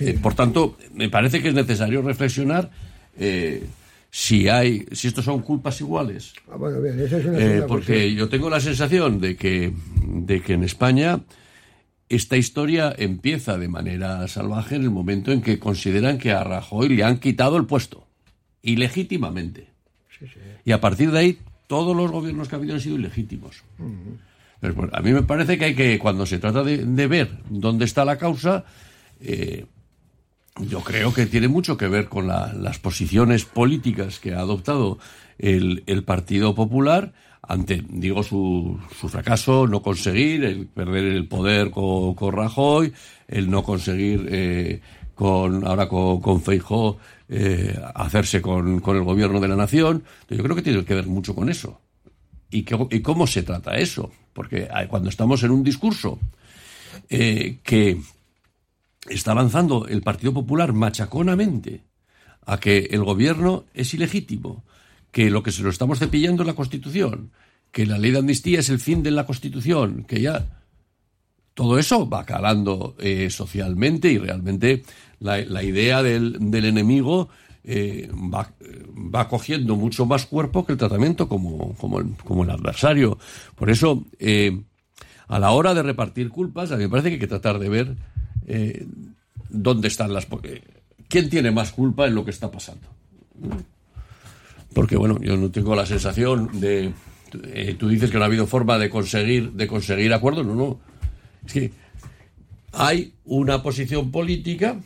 Eh, por tanto, me parece que es necesario reflexionar eh, si hay, si estos son culpas iguales. Ah, bueno, bien, esa es una Eh, porque cuestión. yo tengo la sensación de que, de que en España esta historia empieza de manera salvaje en el momento en que consideran que a Rajoy le han quitado el puesto, ilegítimamente. Y a partir de ahí, todos los gobiernos que ha habido han sido ilegítimos. A mí me parece que hay que, cuando se trata de, de ver dónde está la causa, eh, yo creo que tiene mucho que ver con la- las posiciones políticas que ha adoptado el, el Partido Popular ante, digo, su, su fracaso, no conseguir, el perder el poder con, con Rajoy, el no conseguir eh, con ahora con, con Feijóo eh, hacerse con, con el gobierno de la nación. Yo creo que tiene que ver mucho con eso. ¿Y, qué- y cómo se trata eso? Porque hay- cuando estamos en un discurso eh, que está avanzando el Partido Popular machaconamente a que el gobierno es ilegítimo, que lo que se lo estamos cepillando es la Constitución, que la ley de amnistía es el fin de la Constitución, que ya todo eso va calando eh, socialmente y realmente la, idea del, enemigo eh, va, cogiendo mucho más cuerpo que el tratamiento como, como, el, como el adversario. Por eso, eh, a la hora de repartir culpas, a mí me parece que hay que tratar de ver eh, dónde están las... porque, ¿Quién tiene más culpa en lo que está pasando? Porque, bueno, yo no tengo la sensación de... eh, tú dices que no ha habido forma de conseguir, de conseguir acuerdos. No, no. Es que hay una posición política,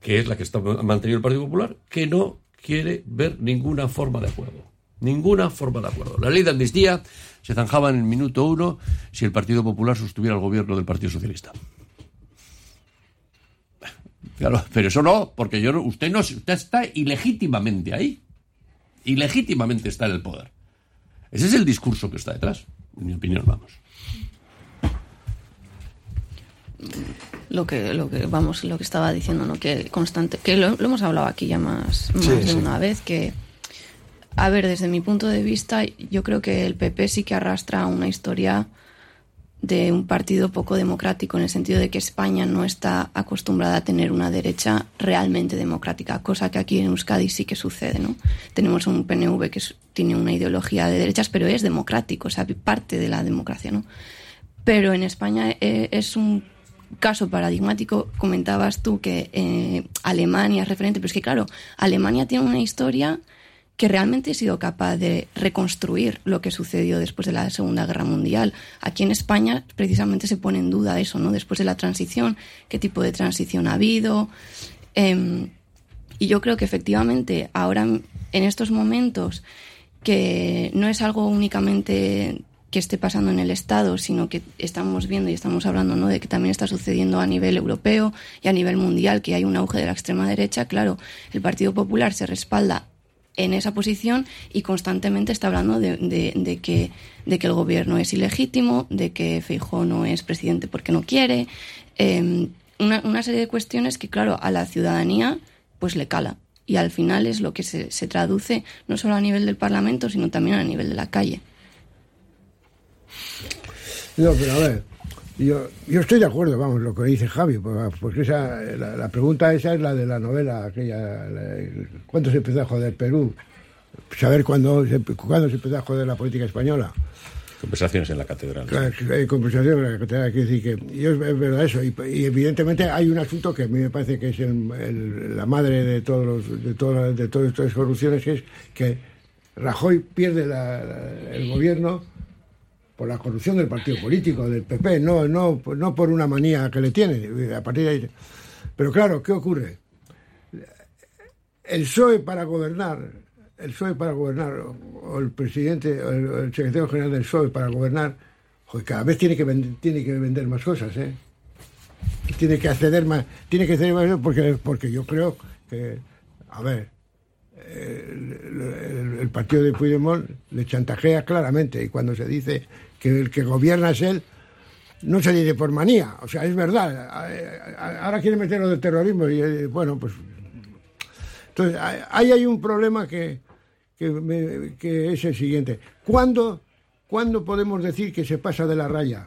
que es la que está mantenido el Partido Popular, que no quiere ver ninguna forma de acuerdo. Ninguna forma de acuerdo. La ley de amnistía se zanjaba en el minuto uno si el Partido Popular sostuviera el gobierno del Partido Socialista. Claro, pero eso no, porque yo no- usted no usted está ilegítimamente ahí. Ilegítimamente está en el poder. Ese es el discurso que está detrás, en mi opinión, vamos. lo que lo que vamos lo que estaba diciendo no que constante que lo, lo hemos hablado aquí ya más, más Sí, de sí. una vez que a ver desde mi punto de vista yo creo que el PP sí que arrastra una historia de un partido poco democrático en el sentido de que España no está acostumbrada a tener una derecha realmente democrática, cosa que aquí en Euskadi sí que sucede, ¿no? Tenemos un PNV que tiene una ideología de derechas, pero es democrático, o sea, parte de la democracia, ¿no? Pero en España eh, es un caso paradigmático. Comentabas tú que eh, Alemania es referente, pero es que, claro, Alemania tiene una historia que realmente ha sido capaz de reconstruir lo que sucedió después de la Segunda Guerra Mundial. Aquí en España precisamente se pone en duda eso, ¿no? Después de la transición, qué tipo de transición ha habido. Em, y yo creo que efectivamente ahora en estos momentos que no es algo únicamente que esté pasando en el Estado, sino que estamos viendo y estamos hablando ¿no? de que también está sucediendo a nivel europeo y a nivel mundial, que hay un auge de la extrema derecha, claro, el Partido Popular se respalda en esa posición y constantemente está hablando de, que, el gobierno es ilegítimo, de que Feijóo no es presidente porque no quiere, eh, una, serie de cuestiones que, claro, a la ciudadanía pues le cala. Y al final es lo que se, se traduce no solo a nivel del Parlamento, sino también a nivel de la calle. No, pero a ver, Yo, yo estoy de acuerdo, vamos, lo que dice Javi, pues, porque esa, la, la pregunta esa es la de la novela, aquella, la- ¿cuándo se empezó a joder Perú? Saber cuándo se, cuándo se empezó a joder la política española. Conversaciones en la catedral. Claro, hay conversación en la que decir que es, verdad eso y, y evidentemente hay un asunto que a mí me parece que es el- el- la madre de todos los, de todas de todas estas corrupciones que es que Rajoy pierde la- el gobierno por la corrupción del partido político del PP no no no por una manía que le tiene a partir de ahí pero claro qué ocurre el PSOE para gobernar, el PSOE para gobernar, o, el presidente, o el, secretario general del PSOE para gobernar, cada vez tiene que, vender, tiene que vender más cosas, ¿eh? Tiene que acceder más, tiene que acceder más, porque, porque yo creo que, a ver, el, el- el partido de Puigdemont le chantajea claramente, y cuando se dice que el que gobierna es él, no se dice por manía, o sea, es verdad. Ahora quiere meter lo del terrorismo y, eh, bueno, pues entonces, ahí hay un problema que, que, me- que es el siguiente. ¿Cuándo, ¿Cuándo podemos decir que se pasa de la raya?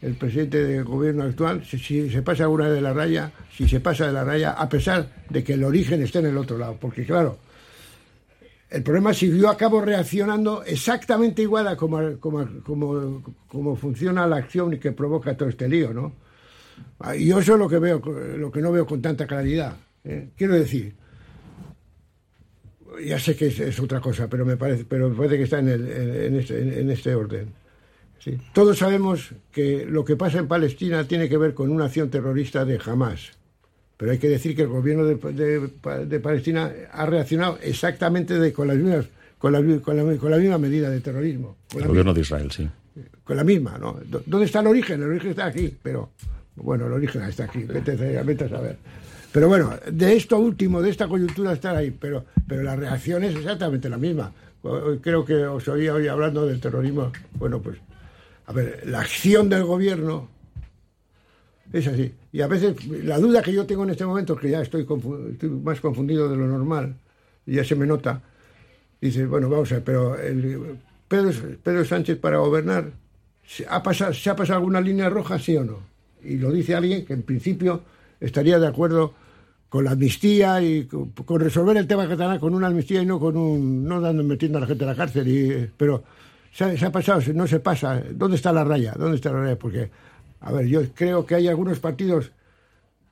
El presidente del gobierno actual, si, si se pasa una de la raya, si se pasa de la raya, a pesar de que el origen esté en el otro lado. Porque claro, el problema es si yo acabo reaccionando exactamente igual a como, como, como, funciona la acción y que provoca todo este lío, ¿no? Ah, Y yo eso es lo que veo, lo que no veo con tanta claridad. ¿eh? Quiero decir, ya sé que es, otra cosa, pero me parece, pero parece que está en, el- en este, en- este orden. Todos sabemos que lo que pasa en Palestina tiene que ver con una acción terrorista de Hamas. Pero hay que decir que el gobierno de, de- de Palestina ha reaccionado exactamente de- con, las mismas, con, la, con, la, con la misma medida de terrorismo. Con El gobierno de Israel, sí. con la misma, ¿no? ¿Dó- ¿Dónde está el origen? El origen está aquí, pero bueno, el origen está aquí, vete, a- vete a saber. Pero bueno, de esto último, de esta coyuntura estar ahí, pero, pero la reacción es exactamente la misma. Creo que os oía hoy hablando del terrorismo. Bueno, pues, a ver, la acción del gobierno es así. Y a veces la duda que yo tengo en este momento, que ya estoy, estoy más confundido de lo normal, y ya se me nota, dice, bueno, vamos a ver, pero el, Pedro, Pedro Sánchez para gobernar, ¿se ha, pasado, ¿se ha pasado alguna línea roja, sí o no? Y lo dice alguien que en principio estaría de acuerdo con la amnistía y con, resolver el tema catalán con una amnistía y no con un no dando metiendo a la gente a la cárcel y pero se ha, se ha pasado no se pasa dónde está la raya dónde está la raya porque a ver yo creo que hay algunos partidos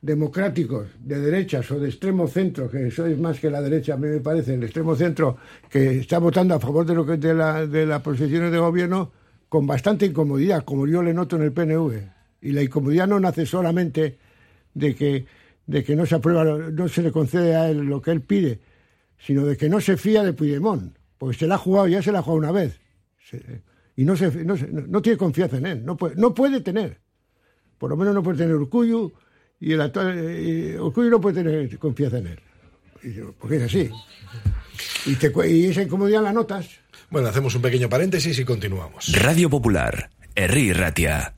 democráticos de derechas o de extremo centro, que eso es más que la derecha, a mí me parece, el extremo centro, que está votando a favor de lo de, la, de las posiciones de gobierno con bastante incomodidad, como yo le noto en el PNV. Y la incomodidad no nace solamente de que, de que no se aprueba, no se le concede a él lo que él pide, sino de que no se fía de Puigdemont, porque se la ha jugado, ya se la ha jugado una vez. Y no, tiene confianza en él, no puede tener. Por lo menos no puede tener Urcullu y el actual eh, Urkullu no puede tener confianza en él. Y yo, Porque es así. Y, te y esa incomodidad la notas. Bueno, hacemos un pequeño paréntesis y continuamos. Radio Popular, Herri Ratia.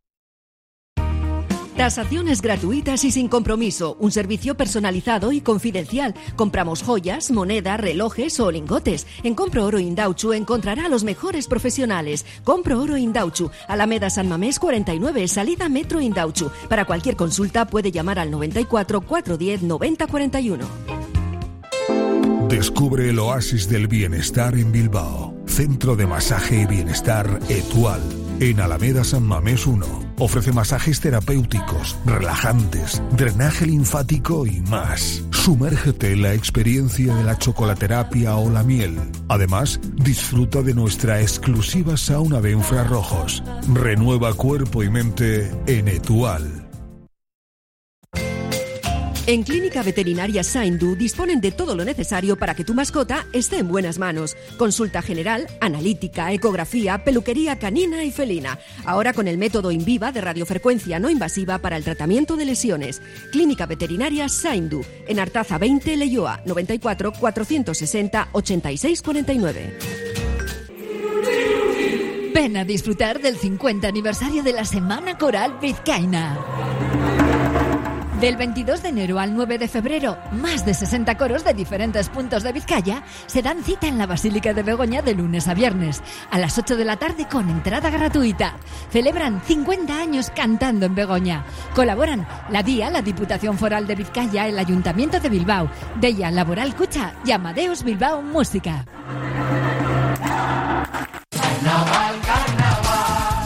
Tasaciones gratuitas y sin compromiso. Un servicio personalizado y confidencial. Compramos joyas, moneda, relojes o lingotes. En Compro Oro Indauchu encontrará a los mejores profesionales. Compro Oro Indauchu, Alameda San Mamés 49, salida Metro Indauchu. Para cualquier consulta puede llamar al 94 410 9041. Descubre el oasis del bienestar en Bilbao. Centro de masaje y bienestar Etual. En Alameda San Mamés 1. Ofrece masajes terapéuticos, relajantes, drenaje linfático y más. Sumérgete en la experiencia de la chocolaterapia o la miel. Además, disfruta de nuestra exclusiva sauna de infrarrojos. Renueva cuerpo y mente en Etual. En Clínica Veterinaria Saindu disponen de todo lo necesario para que tu mascota esté en buenas manos. Consulta general, analítica, ecografía, peluquería canina y felina. Ahora con el método Inviva de radiofrecuencia no invasiva para el tratamiento de lesiones. Clínica Veterinaria Saindu, en Artaza 20, Leyoa, 94 460 86 49. Ven a disfrutar del 50 aniversario de la Semana Coral Vizcaína. Del 22 de enero al 9 de febrero, más de 60 coros de diferentes puntos de Vizcaya se dan cita en la Basílica de Begoña de lunes a viernes, a las 8 de la tarde con entrada gratuita. Celebran 50 años cantando en Begoña. Colaboran la DIA, la Diputación Foral de Vizcaya, el Ayuntamiento de Bilbao, Bella Laboral Cucha y Amadeus Bilbao Música.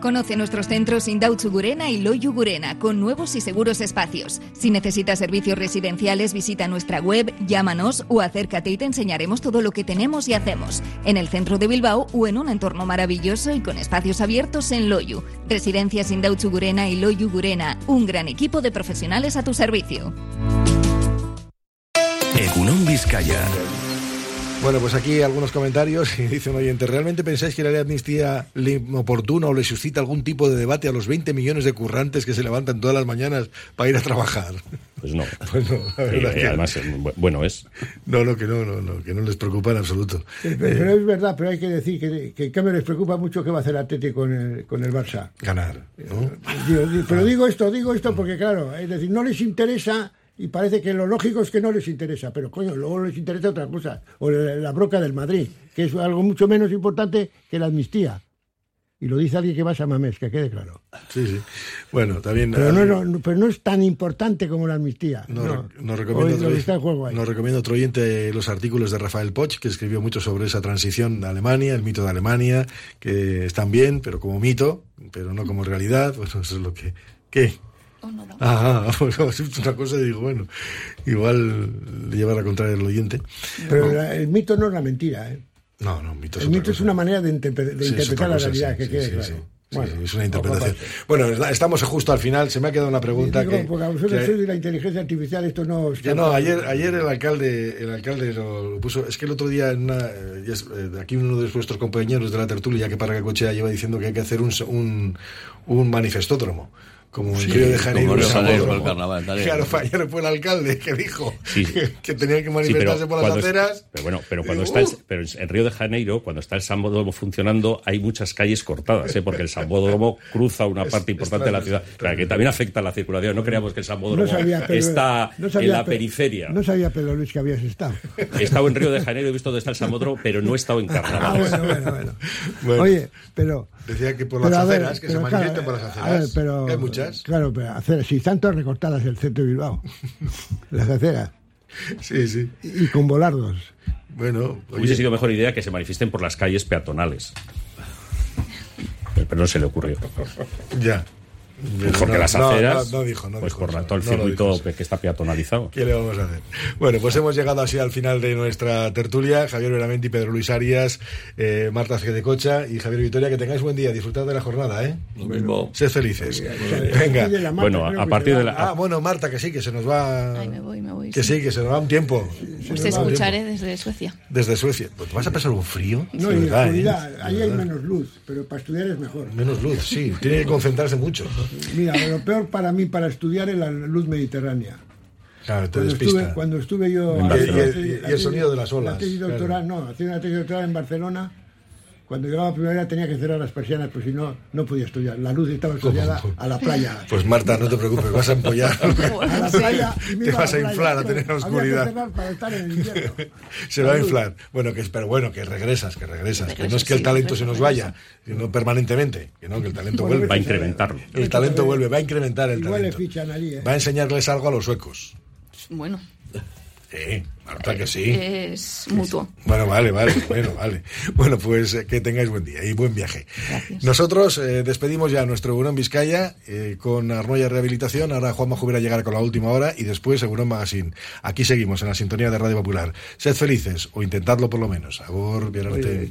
Conoce nuestros centros Indautxu Gurena y Loyu Gurena con nuevos y seguros espacios. Si necesitas servicios residenciales, visita nuestra web, llámanos o acércate y te enseñaremos todo lo que tenemos y hacemos en el centro de Bilbao o en un entorno maravilloso y con espacios abiertos en Loyu. Residencias Indautxu Gurena y Loyu Gurena, un gran equipo de profesionales a tu servicio. Egunon Vizcaya. Bueno, pues aquí algunos comentarios y dice un oyente, ¿realmente pensáis que la ley de amnistía le oportuna o le suscita algún tipo de debate a los 20 millones de currantes que se levantan todas las mañanas para ir a trabajar? Pues no. Pues no, la Y, verdad y que- además, eh, bu- bueno es. No, no, que no, no, no, que no les preocupa en absoluto. Pero, pero es verdad, pero hay que decir que, que, que me les preocupa mucho qué va a hacer Atleti con el, con el Barça. Ganar, ¿no? Digo, digo, pero digo esto, digo esto porque, claro, es decir, no les interesa y parece que lo lógico es que no les interesa, pero coño, luego les interesa otra cosa, o la, broca del Madrid, que es algo mucho menos importante que la amnistía. Y lo dice alguien que va a Samamés, que quede claro. Sí, sí. Bueno, también... Pero no, ah, es lo- pero no es tan importante como la amnistía. Nos, no. nos recomienda otro, nos recomienda otro oyente los artículos de Rafael Poch, que escribió mucho sobre esa transición de Alemania, el mito de Alemania, que están bien, pero como mito, pero no como realidad. Bueno, eso es lo que... ¿Qué? Ah, ah, pues es una cosa y digo, bueno, igual le lleva a la contraria al oyente. Pero la- el mito no es la mentira, ¿eh? No, no, mito es El otra mito es una manera de, interpre- de Sí, es interpretar la realidad, sí, que sí, quede sí, claro. sí. Sí, Bueno, es una interpretación. Bueno, es- estamos justo al final. Se me ha quedado una pregunta Digo, que, porque a vosotros que- de la inteligencia artificial esto no... Ya no, ayer, ayer el alcalde, el alcalde lo puso. Es que el otro día, en una, eh, eh, aquí uno de nuestros compañeros de la tertulia, que para que cochea, lleva diciendo que hay que hacer un, un, un manifestódromo. Como en Sí, Río de Janeiro. como Río de San Janeiro con el carnaval, tal, Claro, eh. fue- ayer fue el alcalde que dijo Sí. que, que tenían que Sí, manifestarse por las cuando es- aceras. pero bueno, pero cuando Digo, está el- "Uh". pero en Río de Janeiro, cuando está el Sambódromo funcionando, hay muchas calles cortadas, ¿eh? porque el Sambódromo cruza una parte importante de la ciudad, claro, que también afecta a la circulación. No creamos que el Sambódromo No sabía, Pedro- está no sabía, en la Pe- periferia. No sabía, Pedro Luis, que habías estado. He estado en Río de Janeiro, he visto dónde está el Sambódromo, pero no he estado en Ah, carnavales. bueno, bueno, bueno. Bueno. Oye, pero... Decía que por pero las ver, aceras, que se claro, por las a ver, aceras. pero, hay muchas. Claro, pero aceras, si están todas recortadas el centro de Bilbao, las aceras, Sí, sí. y con volardos. Bueno, oye, Hubiese sido mejor idea que se manifiesten por las calles peatonales. Pero, pero no se le ocurrió. ya. Porque No, las no, aceras, no, no dijo, no pues dijo por eso, todo el no circuito dijo que, que está peatonalizado. ¿Qué le vamos a hacer? Bueno, pues hemos llegado así al final de nuestra tertulia. Javier Veramente y Pedro Luis Arias, eh, Marta Cocha y Javier Vitoria. Que tengáis buen día. Disfrutad de la jornada, ¿eh? Lo mismo. Sed felices. Venga. la Marta Bueno, a que partir de la- Ah, bueno, Marta, que sí, que se nos va. Ay, me voy, me voy. Que sí, que se nos va un tiempo. Os va un escucharé tiempo. desde Suecia. Desde Suecia. Pues te vas a pasar un frío. No, de y verdad, ¿eh? oscuridad, ahí hay menos luz, pero para estudiar es mejor. Menos luz, sí. Tiene que concentrarse mucho. Mira, lo peor para mí para estudiar es la luz mediterránea. Claro, te Cuando estuve, cuando estuve yo... Y- Barcelona. y, haciendo y- la y el tesis- sonido de las la olas. tesis claro. doctoral, no, haciendo una tesis doctoral en Barcelona, cuando llegaba a primavera tenía que cerrar las persianas, pues si no, no podía estudiar. La luz estaba asociada a la playa. Pues Marta, no te preocupes, vas a empollar. a la playa y me Te vas a la playa. inflar a tener Había que oscuridad. cerrar para estar en el invierno. Se va a inflar. Bueno, que, pero bueno, que regresas, que regresas. Que no es que el sí, talento se nos vaya, sino permanentemente. Que no, que el talento Bueno, vuelve. Va a incrementarlo. El talento vuelve, va a incrementar el Igual le talento. fichan allí, ¿eh? Va a enseñarles algo a los suecos. Bueno, Sí, Marta, que sí. Es mutuo. Bueno, vale, vale, bueno, vale. Bueno, pues eh, que tengáis buen día y buen viaje. Nosotros eh, despedimos ya a nuestro Eurón Vizcaya eh, con Arnoya Rehabilitación. Ahora Juanma Jubera llegará con la última hora y después Eurón Magazine. Aquí seguimos en la sintonía de Radio Popular. Sed felices o intentadlo por lo menos. Agur, bien arte.